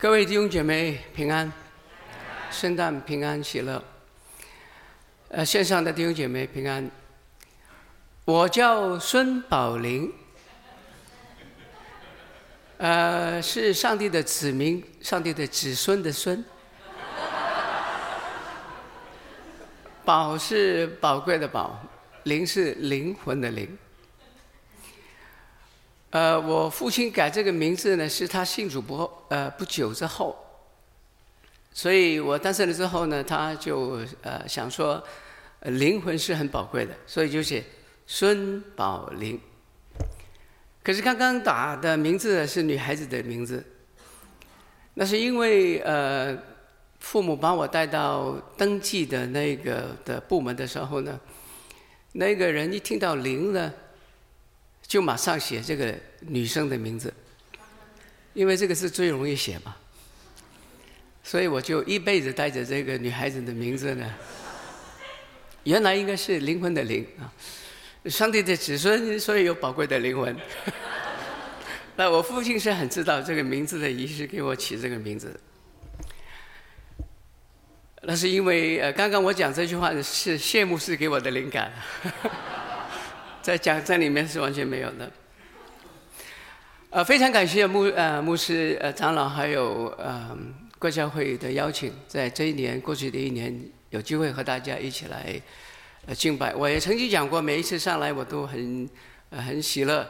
各位弟兄姐妹平安，圣诞平安喜乐。呃，线上的弟兄姐妹平安。我叫孙宝林，呃，是上帝的子民，上帝的子孙的孙。宝是宝贵的宝，灵是灵魂的灵。呃，我父亲改这个名字呢，是他信主不呃不久之后，所以我诞生了之后呢，他就呃想说，灵魂是很宝贵的，所以就写孙宝林。可是刚刚打的名字是女孩子的名字，那是因为呃父母把我带到登记的那个的部门的时候呢，那个人一听到灵呢。就马上写这个女生的名字，因为这个是最容易写嘛，所以我就一辈子带着这个女孩子的名字呢。原来应该是灵魂的灵啊，上帝的子孙，所以有宝贵的灵魂。那我父亲是很知道这个名字的意思，给我起这个名字。那是因为呃，刚刚我讲这句话是谢牧师给我的灵感。在讲在里面是完全没有的。呃，非常感谢牧呃牧师呃长老还有呃国教会的邀请，在这一年过去的一年，有机会和大家一起来呃敬拜。我也曾经讲过，每一次上来我都很呃很喜乐，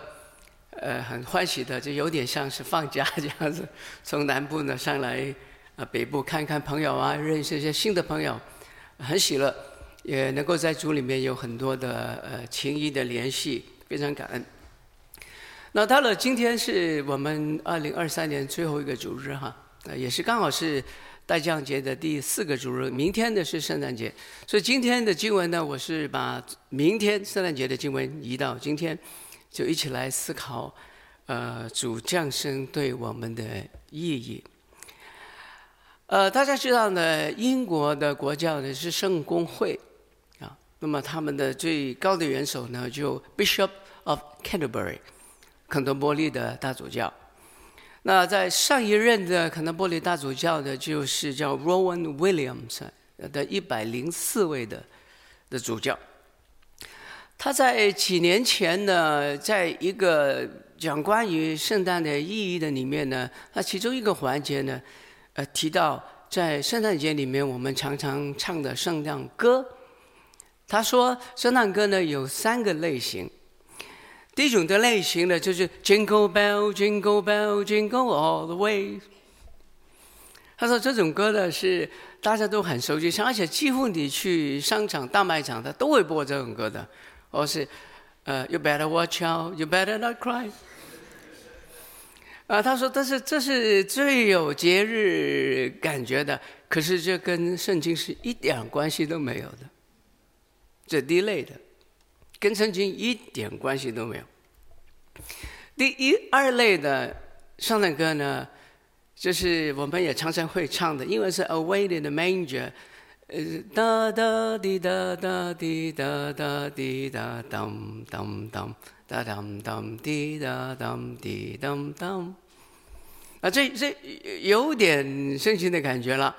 呃很欢喜的，就有点像是放假这样子，从南部呢上来呃北部看看朋友啊，认识一些新的朋友，很喜乐。也能够在主里面有很多的呃情谊的联系，非常感恩。那到了今天是我们二零二三年最后一个主日哈，呃也是刚好是大降节的第四个主日，明天的是圣诞节，所以今天的经文呢，我是把明天圣诞节的经文移到今天，就一起来思考，呃主降生对我们的意义。呃大家知道呢，英国的国教呢是圣公会。那么他们的最高的元首呢，就 Bishop of Canterbury，肯特波利的大主教。那在上一任的肯特波利大主教呢，就是叫 Rowan Williams 的一百零四位的的主教。他在几年前呢，在一个讲关于圣诞的意义的里面呢，他其中一个环节呢，呃，提到在圣诞节里面我们常常唱的圣诞歌。他说：“圣诞歌呢有三个类型，第一种的类型呢就是 Jingle Bell, Jingle Bell, Jingle All the Way。他说这种歌呢是大家都很熟悉，而且几乎你去商场、大卖场，他都会播这种歌的。或是呃，You better watch out, You better not cry。啊，他说这是这是最有节日感觉的，可是这跟圣经是一点关系都没有的。”这第一类的，跟圣经一点关系都没有。第一二类的圣诞歌呢，就是我们也常常会唱的，因为是 Away in the Manger，呃，哒哒滴哒哒滴哒哒滴哒当当当，哒当当滴哒当滴当当。啊，这这有点圣经的感觉了。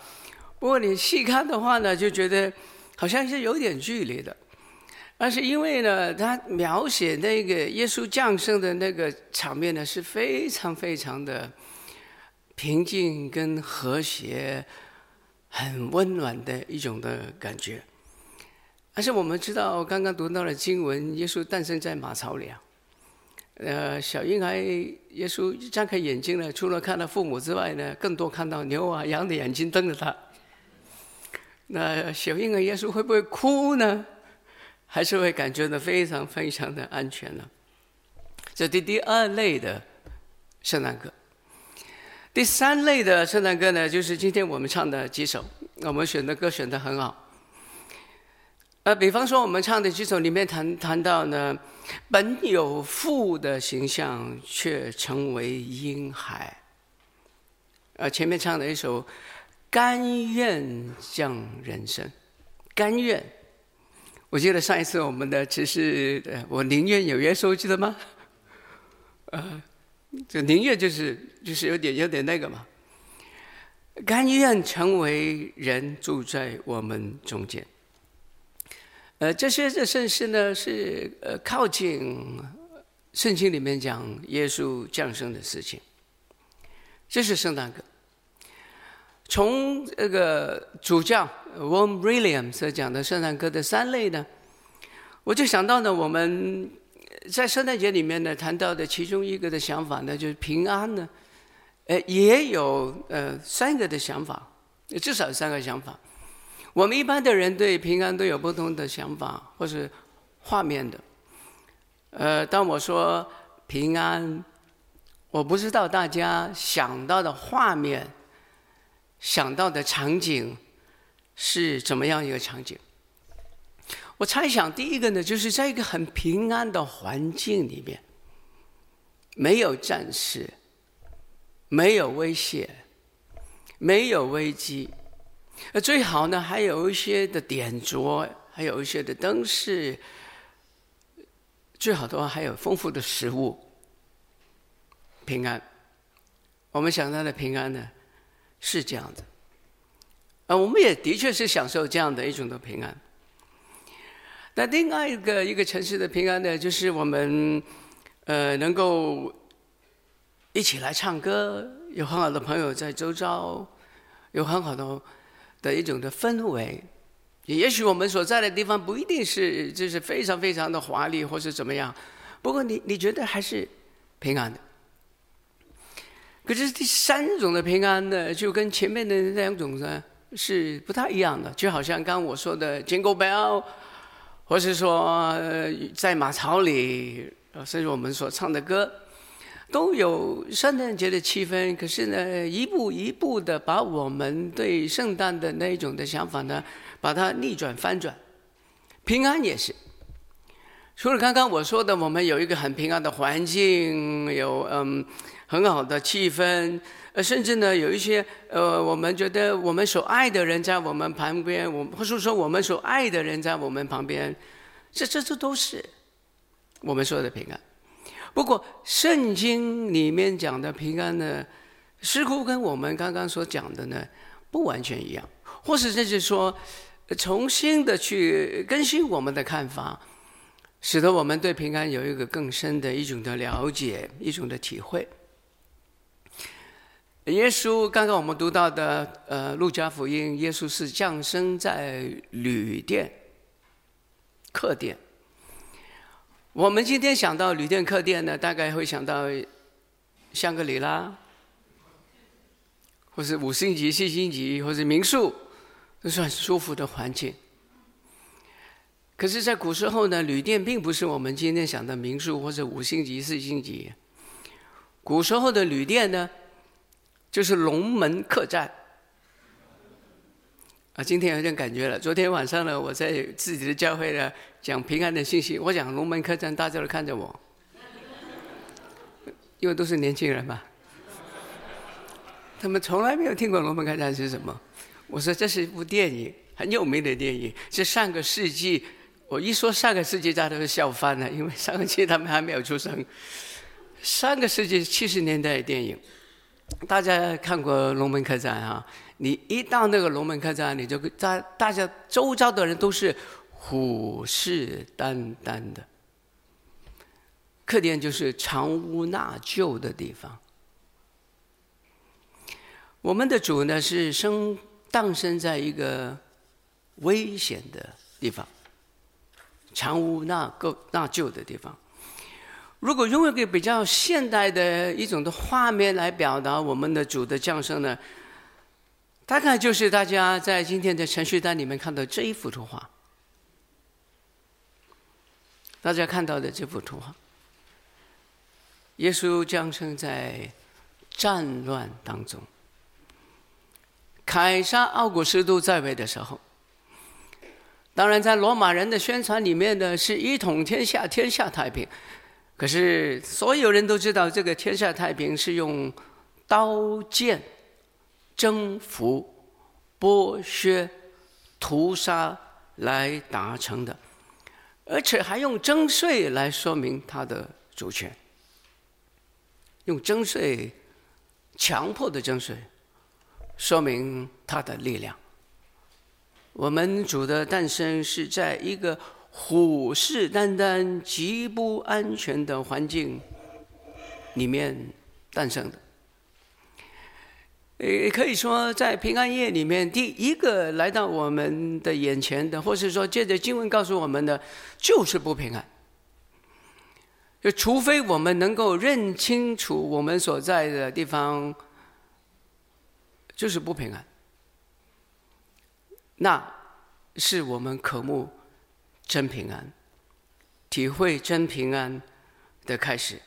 不过你细看的话呢，就觉得好像是有点距离的。但是因为呢，他描写那个耶稣降生的那个场面呢，是非常非常的平静跟和谐，很温暖的一种的感觉。而且我们知道，刚刚读到了经文，耶稣诞生在马槽里啊。呃，小婴孩耶稣一张开眼睛呢，除了看到父母之外呢，更多看到牛啊羊的眼睛瞪着他。那小婴儿耶稣会不会哭呢？还是会感觉到非常非常的安全呢。这第第二类的圣诞歌，第三类的圣诞歌呢，就是今天我们唱的几首，我们选的歌选的很好。呃，比方说我们唱的几首里面谈谈到呢，本有父的形象，却成为婴孩。呃，前面唱的一首，甘愿降人生，甘愿。我记得上一次我们的只是，我宁愿有耶稣，记得吗？呃，这宁愿就是就是有点有点那个嘛。甘愿成为人住在我们中间。呃，这些的圣事呢，是呃靠近圣经里面讲耶稣降生的事情。这是圣诞歌。从这个主教 Vaughan Williams 所讲的圣诞歌的三类呢，我就想到呢，我们在圣诞节里面呢谈到的其中一个的想法呢，就是平安呢。呃，也有呃三个的想法，至少三个想法。我们一般的人对平安都有不同的想法，或是画面的。呃，当我说平安，我不知道大家想到的画面、想到的场景是怎么样一个场景。我猜想，第一个呢，就是在一个很平安的环境里面，没有战事。没有威胁，没有危机，呃，最好呢还有一些的点着，还有一些的灯饰，最好的话还有丰富的食物。平安，我们想到的平安呢是这样的，啊，我们也的确是享受这样的一种的平安。那另外一个一个城市的平安呢，就是我们呃能够。一起来唱歌，有很好的朋友在周遭，有很好的的一种的氛围。也许我们所在的地方不一定是就是非常非常的华丽或是怎么样，不过你你觉得还是平安的。可是第三种的平安呢，就跟前面的那两种呢是不太一样的，就好像刚我说的 Jingle Bell，或是说在马槽里，甚至我们所唱的歌。都有圣诞节的气氛，可是呢，一步一步的把我们对圣诞的那一种的想法呢，把它逆转翻转。平安也是，除了刚刚我说的，我们有一个很平安的环境，有嗯很好的气氛，呃，甚至呢有一些呃，我们觉得我们所爱的人在我们旁边，我或是说我们所爱的人在我们旁边，这这这都是我们说的平安。不过，圣经里面讲的平安呢，似乎跟我们刚刚所讲的呢不完全一样，或是这就是说，重新的去更新我们的看法，使得我们对平安有一个更深的一种的了解，一种的体会。耶稣刚刚我们读到的，呃，路加福音，耶稣是降生在旅店、客店。我们今天想到旅店、客店呢，大概会想到香格里拉，或是五星级、四星级，或是民宿，都是很舒服的环境。可是，在古时候呢，旅店并不是我们今天想的民宿或者五星级、四星级。古时候的旅店呢，就是龙门客栈。啊，今天有点感觉了。昨天晚上呢，我在自己的教会呢讲平安的信息，我讲龙门客栈，大家都看着我，因为都是年轻人嘛，他们从来没有听过龙门客栈是什么。我说这是一部电影，很有名的电影，是上个世纪。我一说上个世纪，大家都笑翻了，因为上个世纪他们还没有出生。上个世纪七十年代的电影，大家看过龙门客栈啊？你一到那个龙门客栈，你就大大家周遭的人都是虎视眈眈的。客店就是藏污纳垢的地方。我们的主呢，是生诞生在一个危险的地方，藏污纳垢纳旧的地方。如果用一个比较现代的一种的画面来表达我们的主的降生呢？大概就是大家在今天的程序单里面看到这一幅图画，大家看到的这幅图画，耶稣降生在战乱当中，凯撒奥古斯都在位的时候，当然在罗马人的宣传里面呢，是一统天下，天下太平，可是所有人都知道，这个天下太平是用刀剑。征服、剥削、屠杀来达成的，而且还用征税来说明他的主权。用征税强迫的征税，说明他的力量。我们主的诞生是在一个虎视眈眈、极不安全的环境里面诞生的。也可以说，在平安夜里面，第一个来到我们的眼前的，或是说借着经文告诉我们的，就是不平安。就除非我们能够认清楚我们所在的地方，就是不平安，那是我们渴慕真平安、体会真平安的开始。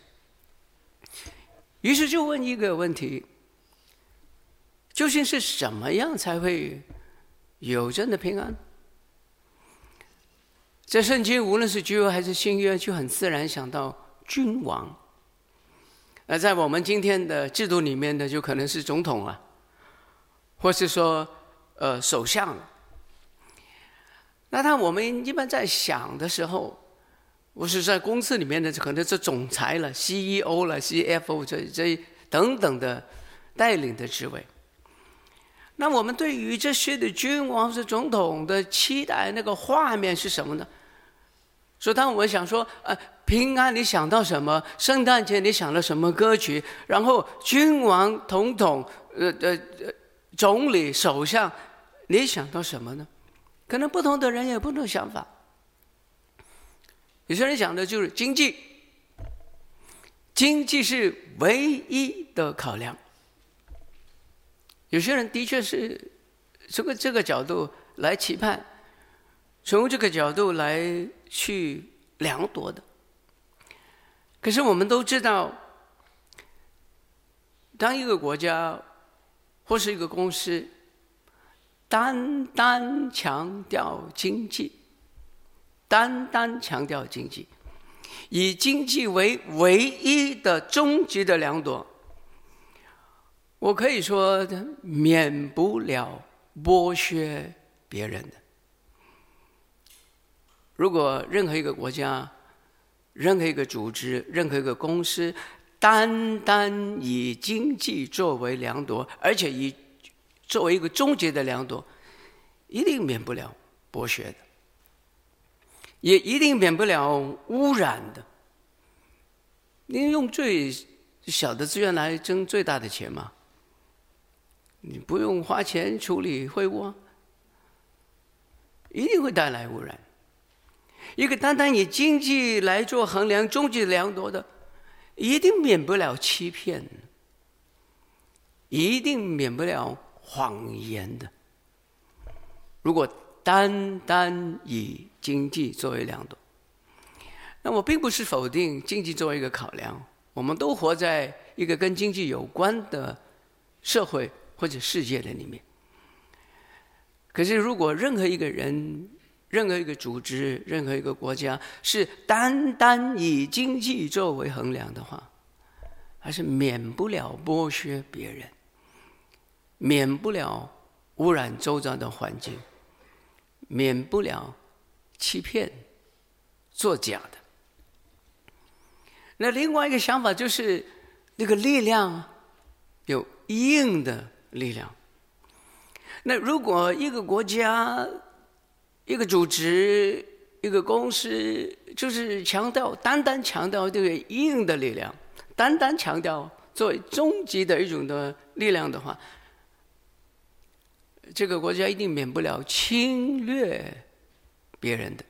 于是就问一个问题。究竟是什么样才会有真的平安？在圣经，无论是旧约还是新约，就很自然想到君王。那在我们今天的制度里面呢，就可能是总统啊，或是说呃首相。那他我们一般在想的时候，我是在公司里面的，可能是总裁了、CEO 了、CFO 这这等等的带领的职位。那我们对于这些的君王是总统的期待，那个画面是什么呢？所以当我们想说，呃，平安，你想到什么？圣诞节你想到什么歌曲？然后君王、总统、呃呃总理、首相，你想到什么呢？可能不同的人有不同想法。有些人想的就是经济，经济是唯一的考量。有些人的确是从这个角度来期盼，从这个角度来去量度的。可是我们都知道，当一个国家或是一个公司单单强调经济，单单强调经济，以经济为唯一的终极的量度。我可以说，免不了剥削别人的。如果任何一个国家、任何一个组织、任何一个公司，单单以经济作为量度，而且以作为一个终极的良多，一定免不了剥削的，也一定免不了污染的。你用最小的资源来挣最大的钱吗？你不用花钱处理废物啊，一定会带来污染。一个单单以经济来做衡量、终极良多的，一定免不了欺骗，一定免不了谎言的。如果单单以经济作为量度，那我并不是否定经济作为一个考量。我们都活在一个跟经济有关的社会。或者世界的里面，可是如果任何一个人、任何一个组织、任何一个国家是单单以经济作为衡量的话，还是免不了剥削别人，免不了污染周遭的环境，免不了欺骗、作假的。那另外一个想法就是，那个力量有硬的。力量。那如果一个国家、一个组织、一个公司，就是强调单单强调这个硬的力量，单单强调作为终极的一种的力量的话，这个国家一定免不了侵略别人的，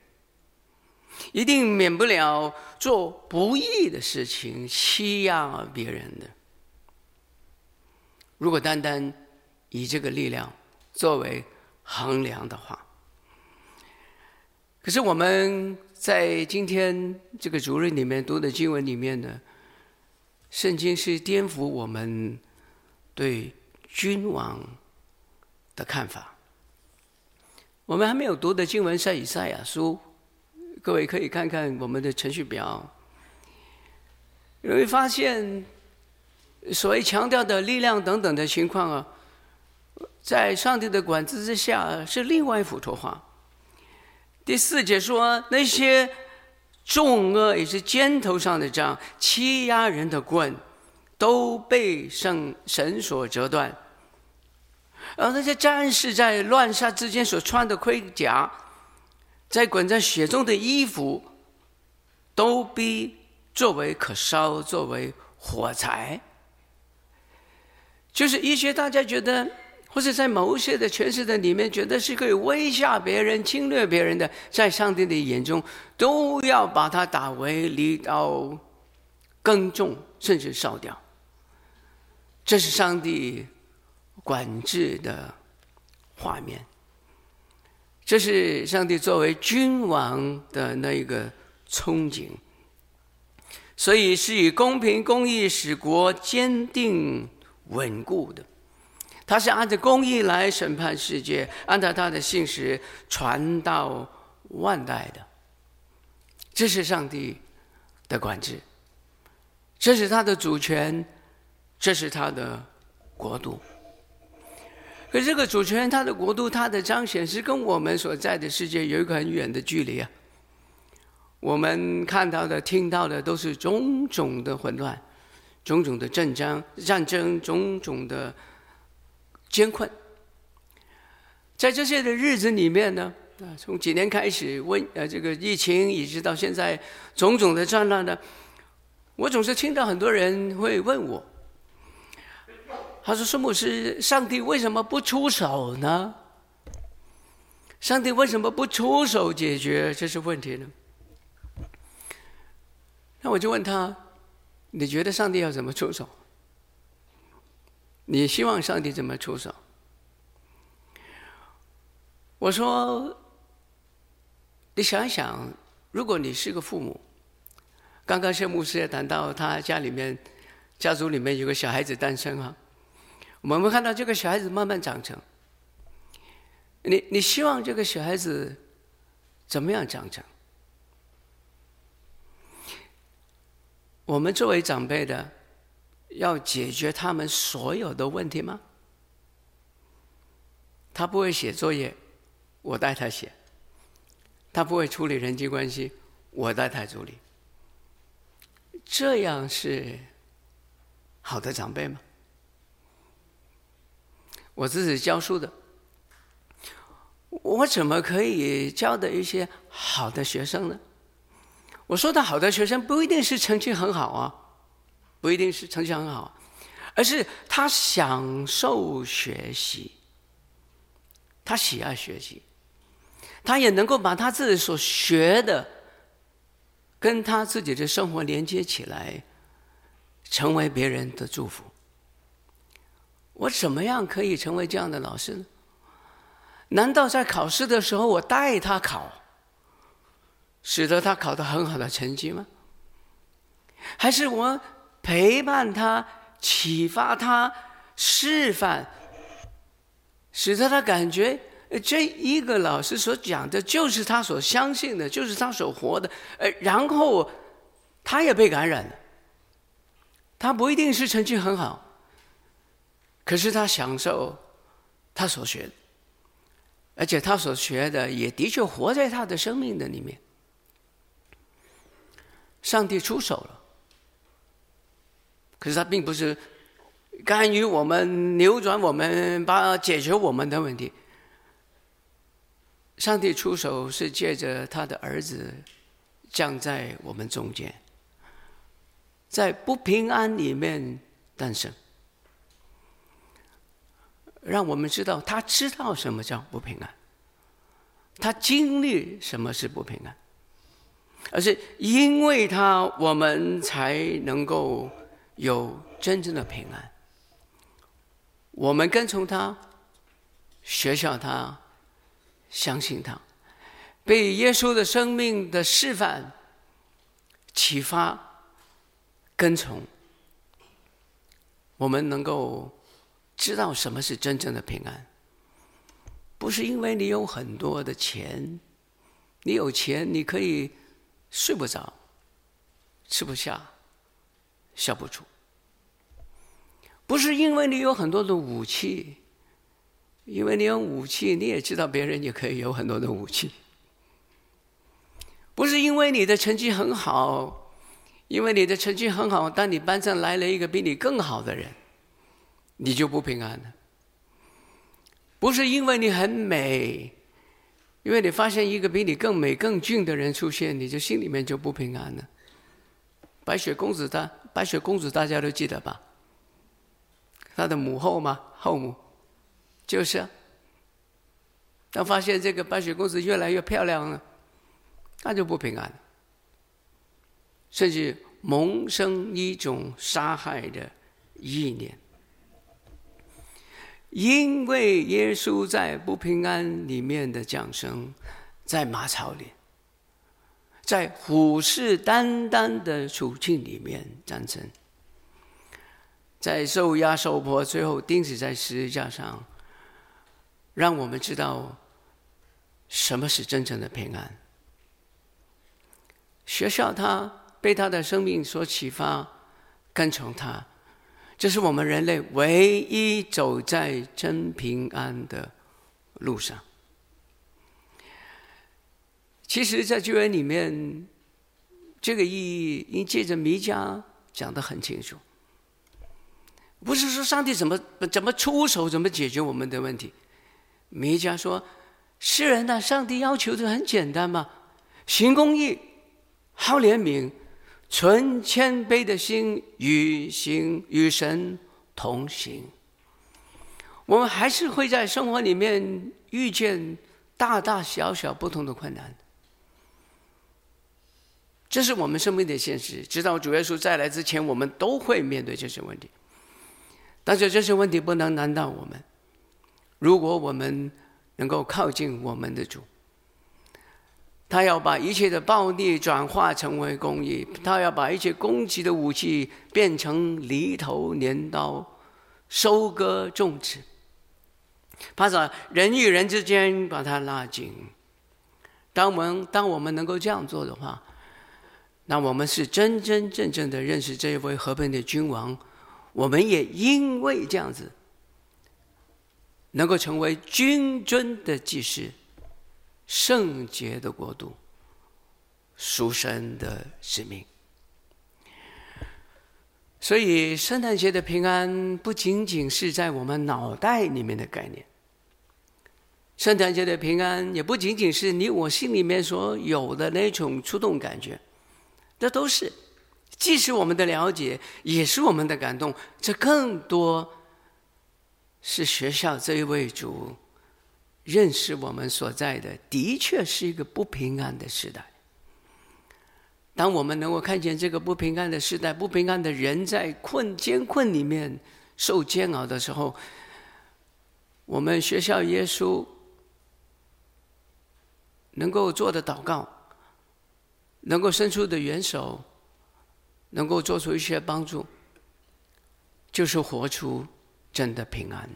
一定免不了做不义的事情，欺压别人的。如果单单以这个力量作为衡量的话，可是我们在今天这个主日里面读的经文里面呢，圣经是颠覆我们对君王的看法。我们还没有读的经文赛以赛亚书，各位可以看看我们的程序表，你会发现。所谓强调的力量等等的情况啊，在上帝的管制之下是另外一幅图画。第四节说，那些重轭也是肩头上的杖，欺压人的棍，都被圣神所折断。而那些战士在乱杀之间所穿的盔甲，在滚在雪中的衣服，都必作为可烧，作为火柴。就是一些大家觉得，或者在某些的诠释的里面，觉得是可以威吓别人、侵略别人的，在上帝的眼中，都要把它打为犁刀，耕种，甚至烧掉。这是上帝管制的画面。这是上帝作为君王的那一个憧憬，所以是以公平公义使国坚定稳固的。他是按照公义来审判世界，按照他的信实传到万代的。这是上帝的管制，这是他的主权，这是他的国度。可这个主权，他的国度，他的彰显，是跟我们所在的世界有一个很远的距离啊。我们看到的、听到的，都是种种的混乱，种种的战争、战争，种种的艰困。在这些的日子里面呢，啊，从几年开始，瘟呃这个疫情，一直到现在，种种的战乱呢，我总是听到很多人会问我。他说：“圣牧师，上帝为什么不出手呢？上帝为什么不出手解决这些问题呢？”那我就问他：“你觉得上帝要怎么出手？你希望上帝怎么出手？”我说：“你想一想，如果你是个父母，刚刚谢牧师也谈到他家里面家族里面有个小孩子诞生啊。”我们看到这个小孩子慢慢长成，你你希望这个小孩子怎么样长成？我们作为长辈的，要解决他们所有的问题吗？他不会写作业，我带他写；他不会处理人际关系，我带他处理。这样是好的长辈吗？我自己教书的，我怎么可以教的一些好的学生呢？我说的好的学生不一定是成绩很好啊，不一定是成绩很好，而是他享受学习，他喜爱学习，他也能够把他自己所学的跟他自己的生活连接起来，成为别人的祝福。我怎么样可以成为这样的老师呢？难道在考试的时候我带他考，使得他考得很好的成绩吗？还是我陪伴他、启发他、示范，使得他感觉这一个老师所讲的就是他所相信的，就是他所活的，呃，然后他也被感染了。他不一定是成绩很好。可是他享受他所学的，而且他所学的也的确活在他的生命的里面。上帝出手了，可是他并不是干预我们、扭转我们、把解决我们的问题。上帝出手是借着他的儿子降在我们中间，在不平安里面诞生。让我们知道，他知道什么叫不平安，他经历什么是不平安，而是因为他，我们才能够有真正的平安。我们跟从他，学习他，相信他，被耶稣的生命的示范启发，跟从，我们能够。知道什么是真正的平安，不是因为你有很多的钱，你有钱你可以睡不着、吃不下、笑不出；不是因为你有很多的武器，因为你有武器，你也知道别人也可以有很多的武器；不是因为你的成绩很好，因为你的成绩很好，当你班上来了一个比你更好的人。你就不平安了，不是因为你很美，因为你发现一个比你更美、更俊的人出现，你就心里面就不平安了。白雪公主，她白雪公主大家都记得吧？她的母后嘛，后母，就是。当发现这个白雪公主越来越漂亮了，她就不平安了，甚至萌生一种杀害的意念。因为耶稣在不平安里面的降生，在马槽里，在虎视眈眈的处境里面战争，在受压受迫，最后钉死在十字架上，让我们知道什么是真正的平安。学校他，被他的生命所启发，跟从他。这是我们人类唯一走在真平安的路上。其实，在旧约里面，这个意义因借着弥迦讲得很清楚。不是说上帝怎么怎么出手，怎么解决我们的问题。弥迦说：“世人呐，上帝要求的很简单嘛，行公义，好怜悯。”存谦卑的心与行与神同行，我们还是会在生活里面遇见大大小小不同的困难，这是我们生命的现实。直到主耶稣再来之前，我们都会面对这些问题。但是这些问题不能难倒我们，如果我们能够靠近我们的主。他要把一切的暴力转化成为公义，他要把一切攻击的武器变成犁头镰刀，收割种植，把人与人之间把它拉紧。当我们当我们能够这样做的话，那我们是真真正正的认识这位和平的君王。我们也因为这样子，能够成为君尊的祭司。圣洁的国度，属神的使命。所以，圣诞节的平安不仅仅是在我们脑袋里面的概念，圣诞节的平安也不仅仅是你我心里面所有的那种触动感觉，这都是，既是我们的了解，也是我们的感动。这更多是学校这一位主。认识我们所在的，的确是一个不平安的时代。当我们能够看见这个不平安的时代，不平安的人在困艰困里面受煎熬的时候，我们学校耶稣能够做的祷告，能够伸出的援手，能够做出一些帮助，就是活出真的平安。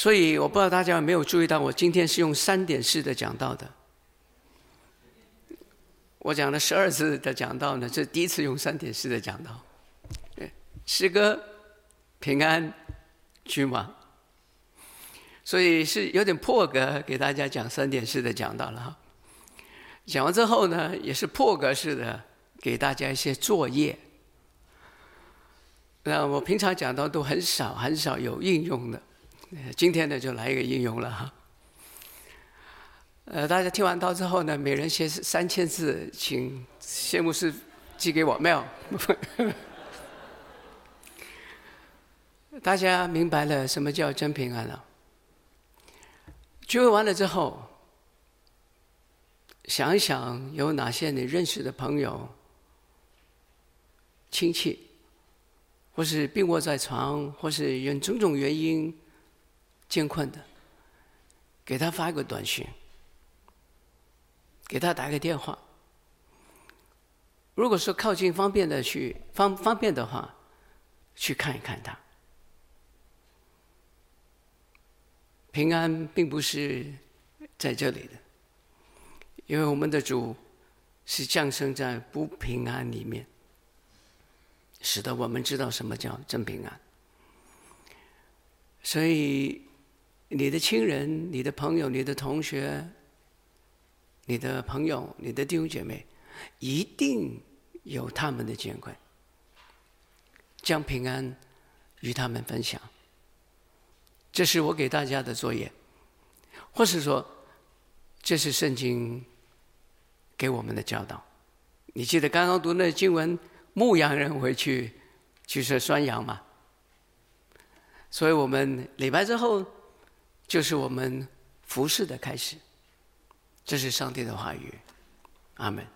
所以我不知道大家有没有注意到，我今天是用三点式的讲道的。我讲了十二次的讲道呢，这第一次用三点式的讲道。诗歌平安君王，所以是有点破格给大家讲三点式的讲道了哈。讲完之后呢，也是破格式的给大家一些作业。那我平常讲道都很少很少有应用的。今天呢，就来一个应用了哈。呃，大家听完道之后呢，每人写三千字，请谢牧师寄给我，没有？大家明白了什么叫真平安了？聚会完了之后，想一想有哪些你认识的朋友、亲戚，或是病卧在床，或是因种种原因。艰困的，给他发一个短信，给他打个电话。如果说靠近方便的去方方便的话，去看一看他。平安并不是在这里的，因为我们的主是降生在不平安里面，使得我们知道什么叫真平安。所以。你的亲人、你的朋友、你的同学、你的朋友、你的弟兄姐妹，一定有他们的艰困，将平安与他们分享，这是我给大家的作业，或是说，这是圣经给我们的教导。你记得刚刚读那经文，牧羊人回去去吃酸羊吗？所以我们礼拜之后，就是我们服饰的开始。这是上帝的话语，阿门。